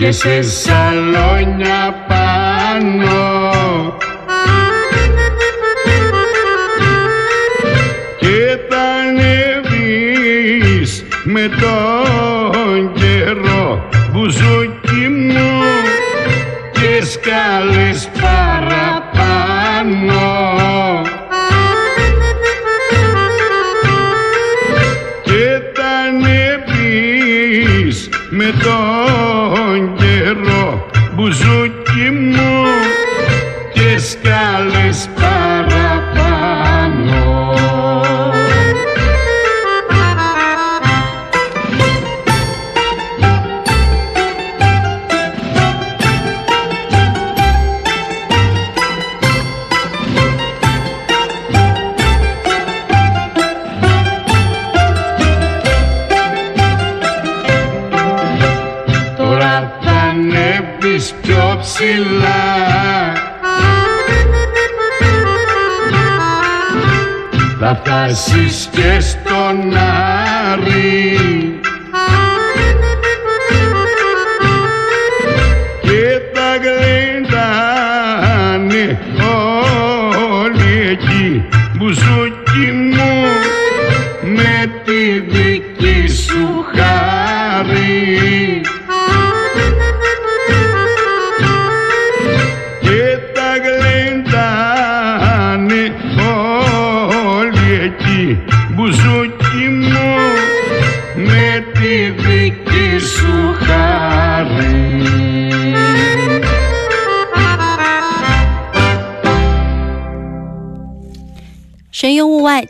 Και σε σαλόνια πάνω. Και τα ανέβεις με τον καιρό μπουζούκι μου και σκάλες Θα φτάσεις και στον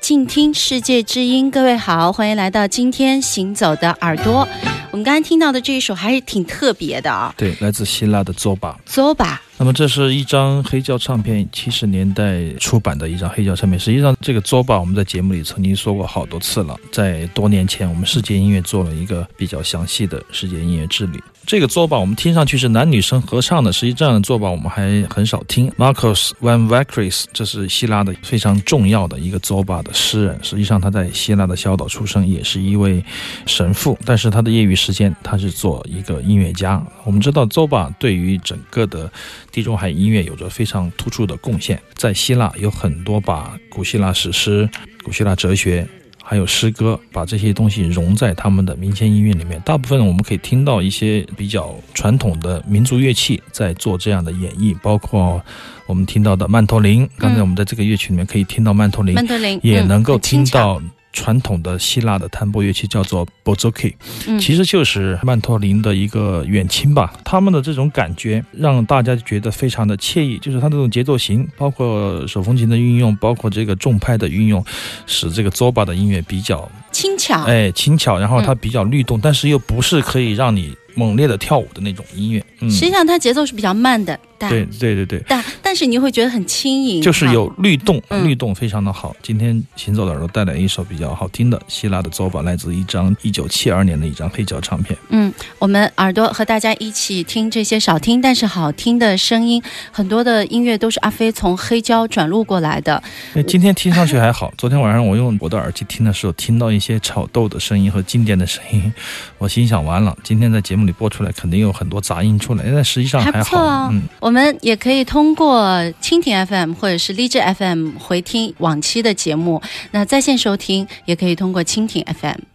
静听世界之音。各位好，欢迎来到今天行走的耳朵。我们刚才听到的这一首还是挺特别的啊对，来自希腊的 Zoba。，Zoba。那么这是一张黑胶唱片，七十年代出版的一张黑胶唱片。实际上，这个 Zoba 我们在节目里曾经说过好多次了。在多年前，我们世界音乐做了一个比较详细的世界音乐治理。这个 Zoba 我们听上去是男女生合唱的，实际这样的 Zoba 我们还很少听。Marcos Van Vacris 这是希腊的非常重要的一个 Zoba 的诗人，实际上他在希腊的小岛出生，也是一位神父，但是他的业余时间他是做一个音乐家。我们知道 Zoba 对于整个的地中海音乐有着非常突出的贡献，在希腊有很多把古希腊史诗、古希腊哲学。还有诗歌，把这些东西融在他们的民间音乐里面。大部分我们可以听到一些比较传统的民族乐器在做这样的演绎，包括我们听到的曼陀林。刚才我们在这个乐曲里面可以听到曼陀林，曼陀林也嗯能够听到传统的希腊的弹拨乐器叫做 bozoki，、嗯其实就是曼陀林的一个远亲吧。他们的这种感觉让大家觉得非常的惬意，就是它这种节奏型，包括手风琴的运用，包括这个重拍的运用，使这个 zoba 的音乐比较轻巧，哎轻巧，然后它嗯比较律动，但是又不是可以让你猛烈的跳舞的那种音乐。嗯，实际上它节奏是比较慢的，大，对对对对，但但是你会觉得很轻盈，就是有律动，嗯律动非常的好。今天行走的耳朵带来一首比较好听的希腊的作吧，来自一张一九七二年的一张黑胶唱片。嗯，我们耳朵和大家一起听这些少听但是好听的声音，很多的音乐都是阿飞从黑胶转录过来的。那今天听上去还好，昨天晚上我用我的耳机听的时候，听到一些炒豆的声音和静电的声音，我心想完了，今天在节目里播出来肯定有很多杂音出来，但实际上还还好。不错啊、嗯，我们也可以通过蜻蜓 FM 或者是荔枝 FM 回听往期的节目，那在线收听也可以通过蜻蜓 FM。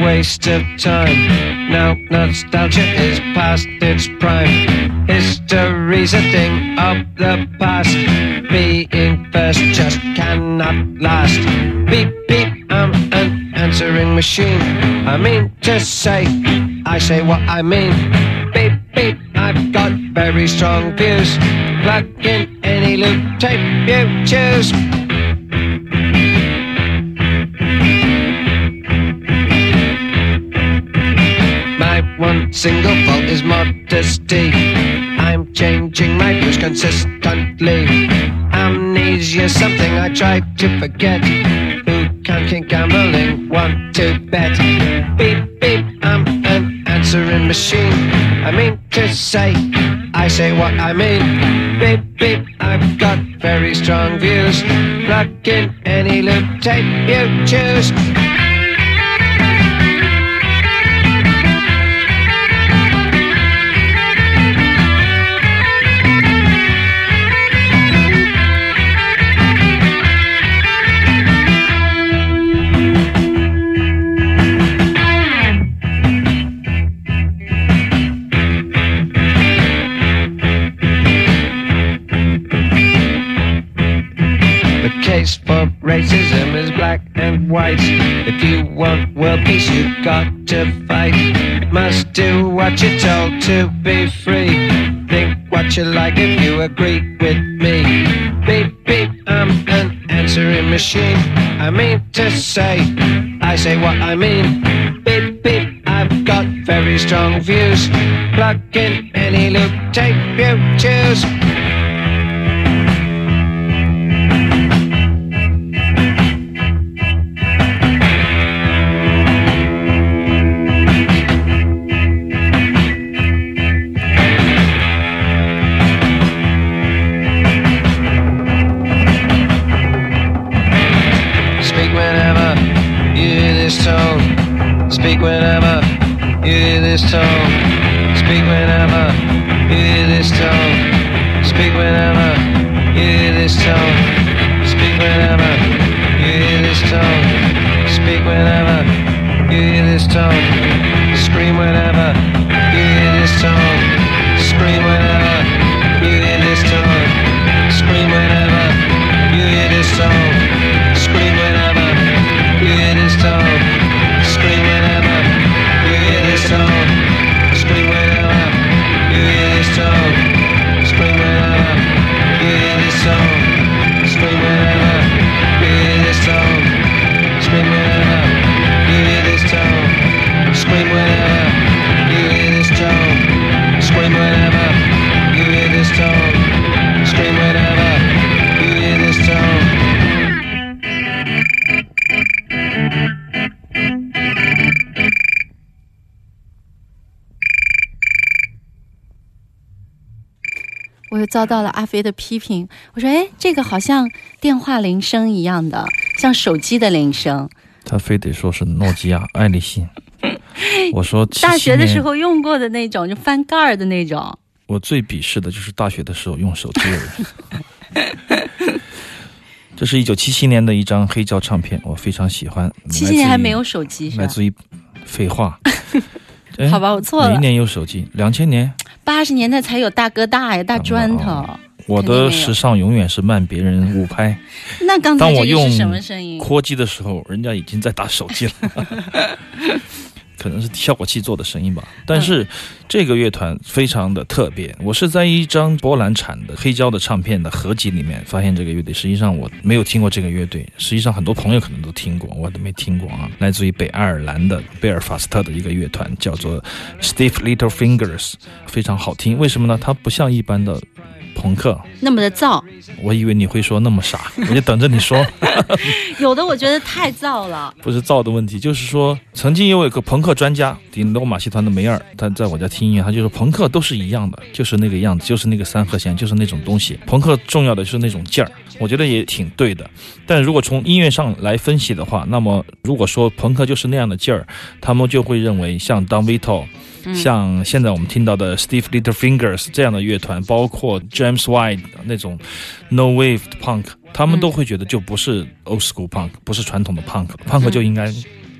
Waste of time. Now nostalgia is past its prime. History's a thing of the past. Being first just cannot last. Beep beep, I'm an answering machine. I mean to say, I say what I mean. Beep beep, I've got very strong views. Plug in any loop tape you choose. One single fault is modesty. I'm changing my views consistently. Amnesia's something I try to forget. Who can't keep gambling? Want to bet? Beep beep, I'm an answering machine. I mean to say, I say what I mean. Beep beep, I've got very strong views. Plug in any loop tape you choose. Case for racism is black and white. If you want world peace, you've got to fight. Must do what you're told to be free. Think what you like if you agree with me. Beep beep, I'm an answering machine. I mean to say, I say what I mean. Beep beep, I've got very strong views. Plug in any loop tape you choose. This tone. Speak whenever hear this tone. 我又遭到了阿飞的批评。我说：“哎，这个好像电话铃声一样的，像手机的铃声。他非得说是诺基亚、爱立信。我说大学的时候用过的那种，就翻盖儿的那种。我最鄙视的就是大学的时候用手机的人。这是一九七七年的一张黑胶唱片，我非常喜欢。七七年还没有手机是吧？来自于废话。哎好吧，我错了。哪一年有手机？两千年。八十年代才有大哥大呀，大砖头。我的时尚永远是慢别人五拍。那刚才当我用这个是什么声音？扩机的时候，人家已经在打手机了，可能是效果器做的声音吧。但是这个乐团非常的特别，我是在一张波兰产的黑胶的唱片的合集里面发现这个乐队。实际上我没有听过这个乐队，实际上很多朋友可能都听过，我都没听过啊。来自于北爱尔兰的贝尔法斯特的一个乐团，叫做 Stiff Little Fingers，非常好听。为什么呢？它不像一般的朋克。那么的燥，我以为你会说那么傻，我就等着你说。有的我觉得太燥了。不是燥的问题，就是说，曾经有一个朋克专家，顶罗马戏团的梅尔，他在我家听音乐，他就说朋克都是一样的，就是那个样子，就是那个三和弦，就是那种东西。朋克重要的就是那种劲儿，我觉得也挺对的。但如果从音乐上来分析的话，那么如果说朋克就是那样的劲儿，他们就会认为像 Don Vito。像现在我们听到的 Steve Little Fingers 这样的乐团，包括 James White 那种 No Wave 的 Punk，他们都会觉得就不是 Old School Punk，不是传统的 Punk，Punk 就应该。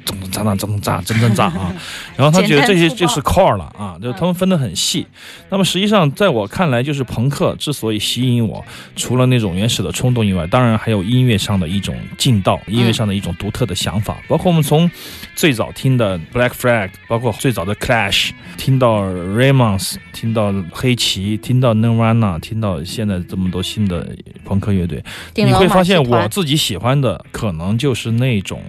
咚咚炸炸咚咚炸，真真炸啊！然后他觉得这些就是 core 了啊，就他们分得很细。那么实际上，在我看来，就是朋克之所以吸引我，除了那种原始的冲动以外，当然还有音乐上的一种劲道，音乐上的一种独特的想法。包括我们从最早听的 Black Flag，包括最早的 Clash，听到 Ramones，听到黑旗，听到 Nirvana，听到现在这么多新的朋克乐队，你会发现我自己喜欢的可能就是那种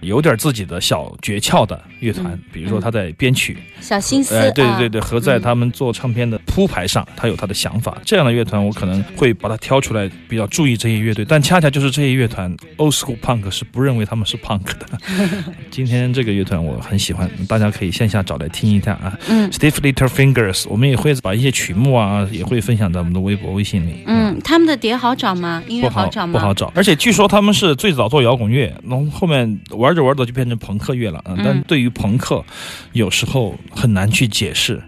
有点自己的小诀窍的乐团，比如说他在编曲，小心思，哎，对对对啊对，和在他们做唱片的铺排上，他有他的想法。这样的乐团，我可能会把它挑出来，比较注意这些乐队。但恰恰就是这些乐团，old school punk 是不认为他们是 punk 的。今天这个乐团我很喜欢，大家可以线下找来听一下啊。嗯 Stiff Little Fingers，我们也会把一些曲目啊，也会分享在我们的微博、微信里。嗯，他们的碟好找吗？音乐好找吗？不好找，而且据说他们是最早做摇滚乐，然后后面玩着玩着就变成朋克乐了。嗯，但嗯对于朋克，有时候很难去解释。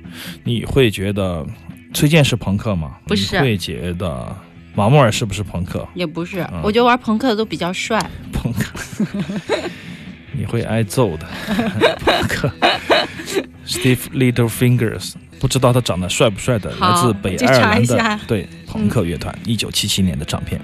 你会觉得崔健是朋克吗？不是你会觉得马莫尔是不是朋克？也不是，嗯我觉得玩朋克的都比较帅。朋克，你会挨揍的。朋克，Steve Little Fingers，不知道他长得帅不帅的，好来自北去爱尔兰的对朋克乐团，一九七七年的唱片。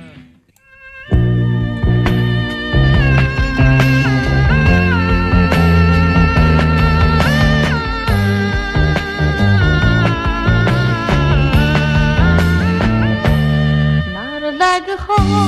后。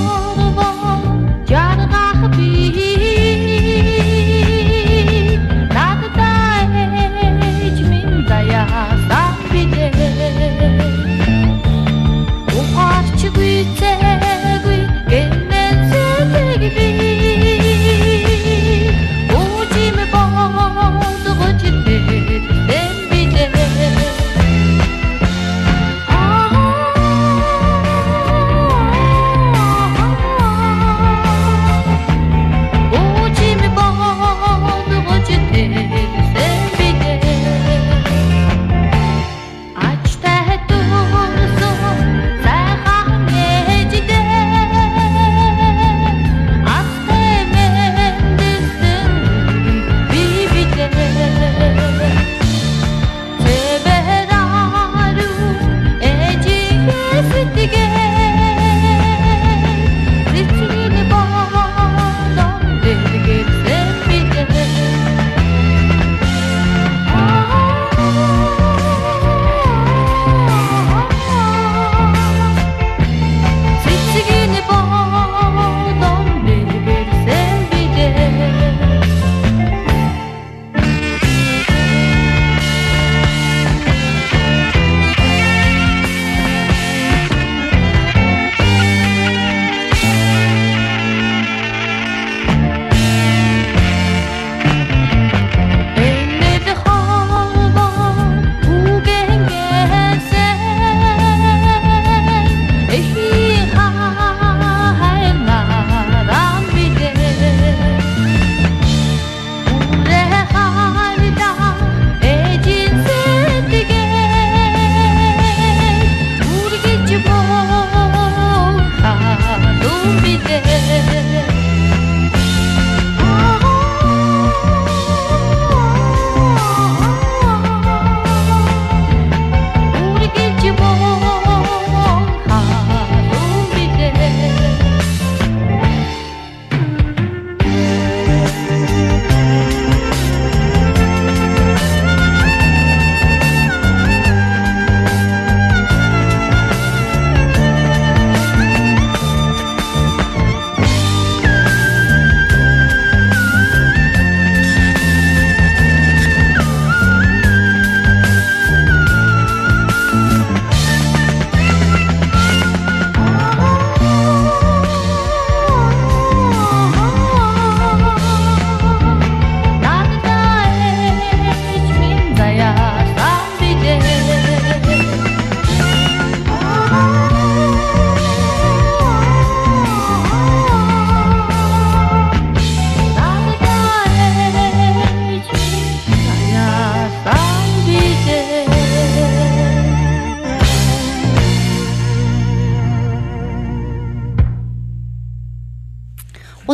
gider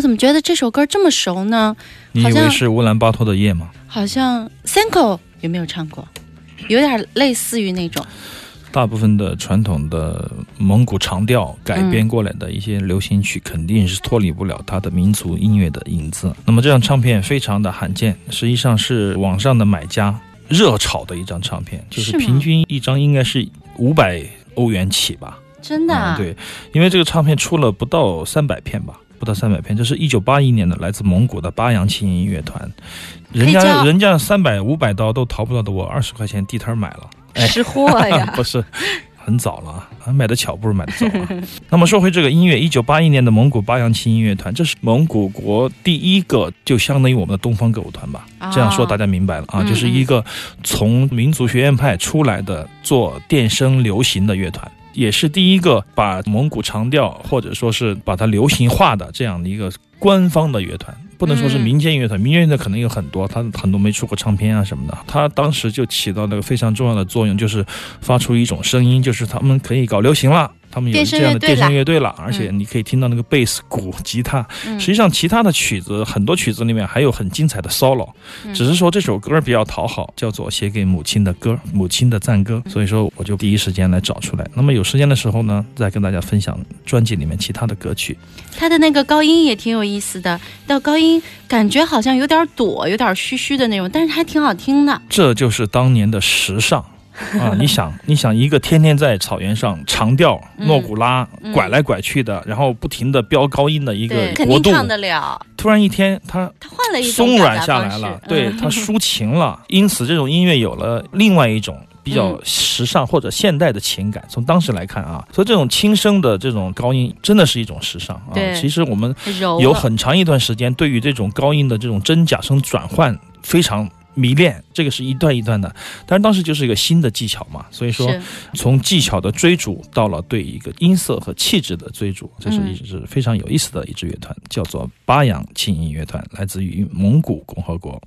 怎么觉得这首歌这么熟呢？你以为是乌兰巴托的夜吗？好像 Sanko 有没有唱过？有点类似于那种。大部分的传统的蒙古长调改编过来的一些流行曲，肯定是脱离不了它的民族音乐的影子。那么这张唱片非常的罕见，实际上是网上的买家热炒的一张唱片，就是平均一张应该是五百欧元起吧。真的、啊嗯，，对，因为这个唱片出了不到三百片吧，不到三百片，这是一九八一年的来自蒙古的巴扬轻音乐团，人家人家三百五百刀都淘不到的，我二十块钱地摊儿买了。哎识货呀。不是，很早了啊，买的巧不如买的早啊。那么说回这个音乐，一九八一年的蒙古巴扬琴音乐团，这是蒙古国第一个，就相当于我们的东方歌舞团吧。啊这样说大家明白了啊，嗯就是一个从民族学院派出来的做电声流行的乐团。也是第一个把蒙古长调或者说是把它流行化的这样的一个官方的乐团，不能说是民间乐团，民间乐团可能有很多，他很多没出过唱片啊什么的。他当时就起到那个非常重要的作用，就是发出一种声音，就是他们可以搞流行了。他们有这样的电声乐队了，而且你可以听到那个贝斯、鼓、吉他。嗯实际上，其他的曲子很多曲子里面还有很精彩的 solo，嗯只是说这首歌比较讨好，叫做写给母亲的歌，母亲的赞歌。所以说，我就第一时间来找出来。那么有时间的时候呢，再跟大家分享专辑里面其他的歌曲。他的那个高音也挺有意思的，到高音感觉好像有点躲，有点虚虚的那种，但是还挺好听的。这就是当年的时尚。啊，你想，你想一个天天在草原上长调嗯诺古拉嗯拐来拐去的，然后不停的飙高音的一个国度，定唱得了。突然一天他他换了一松软下来了，对 嗯他抒情了，因此这种音乐有了另外一种比较嗯时尚或者现代的情感。从当时来看啊，所以这种轻声的这种高音真的是一种时尚啊对。其实我们有很长一段时间对于这种高音的这种真假声转换非常。迷恋这个是一段一段的，但是当时就是一个新的技巧嘛，所以说从技巧的追逐到了对一个音色和气质的追逐，这是嗯。一支非常有意思的一支乐团，叫做巴扬轻音乐团，来自于蒙古共和国。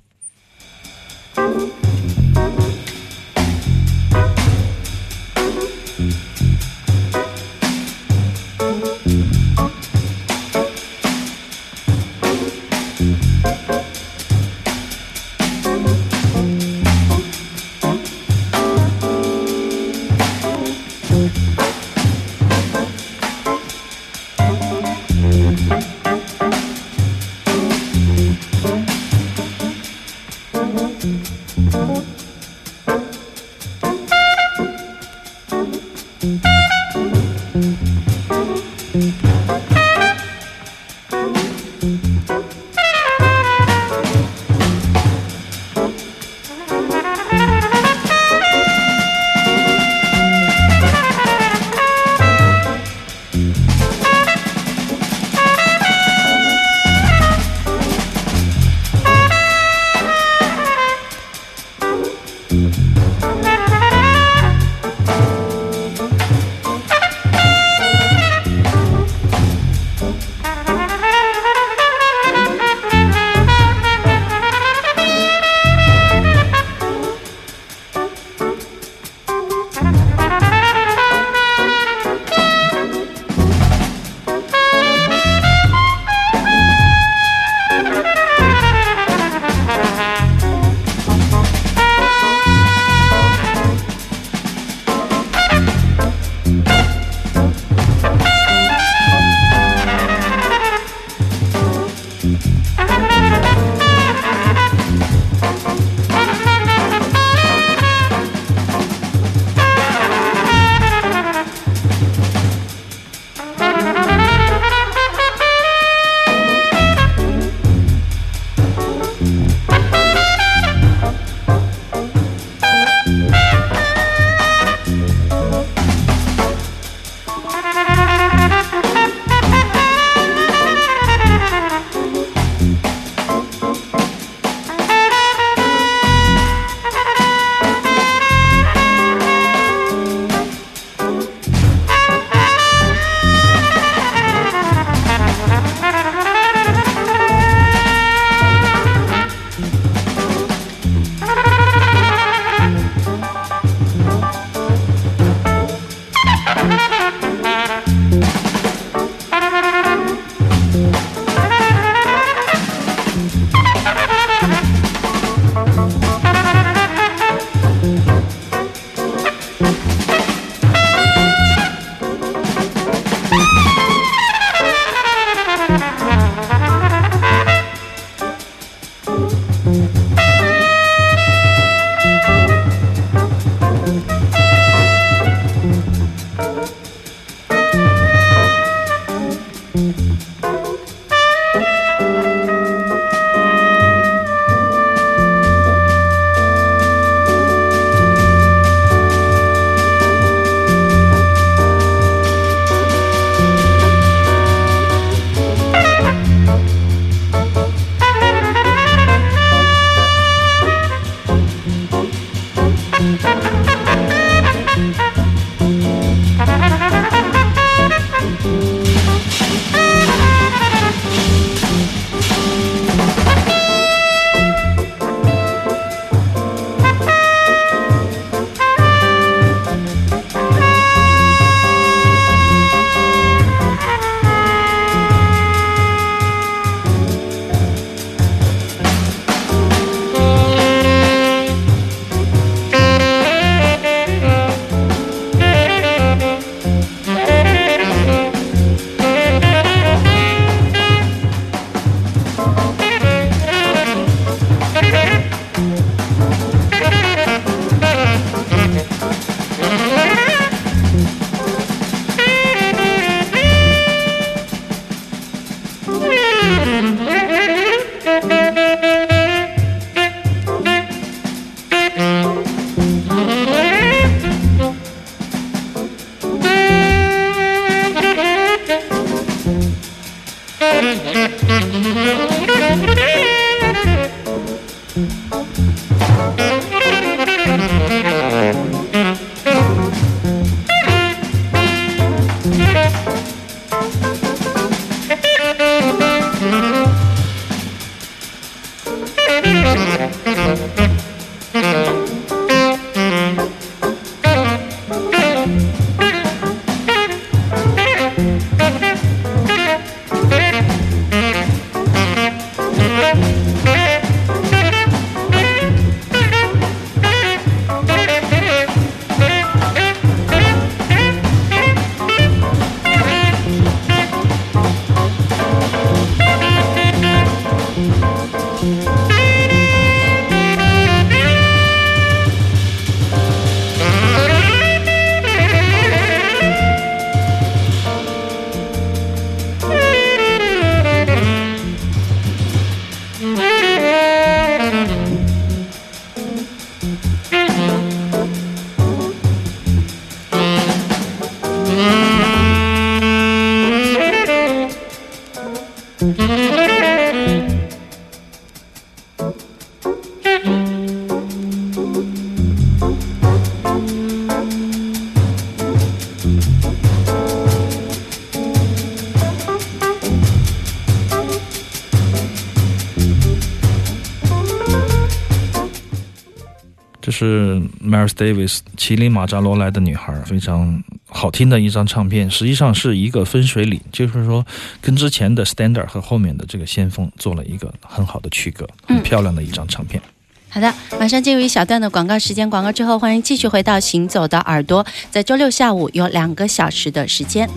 Miles Davis《麒麟马扎罗来的女孩》，非常好听的一张唱片。实际上是一个分水岭，就是说跟之前的 Standard 和后面的这个先锋做了一个很好的区隔，很漂亮的一张唱片。好的，马上进入一小段的广告时间。广告之后，欢迎继续回到《行走的耳朵》。在周六下午有两个小时的时间。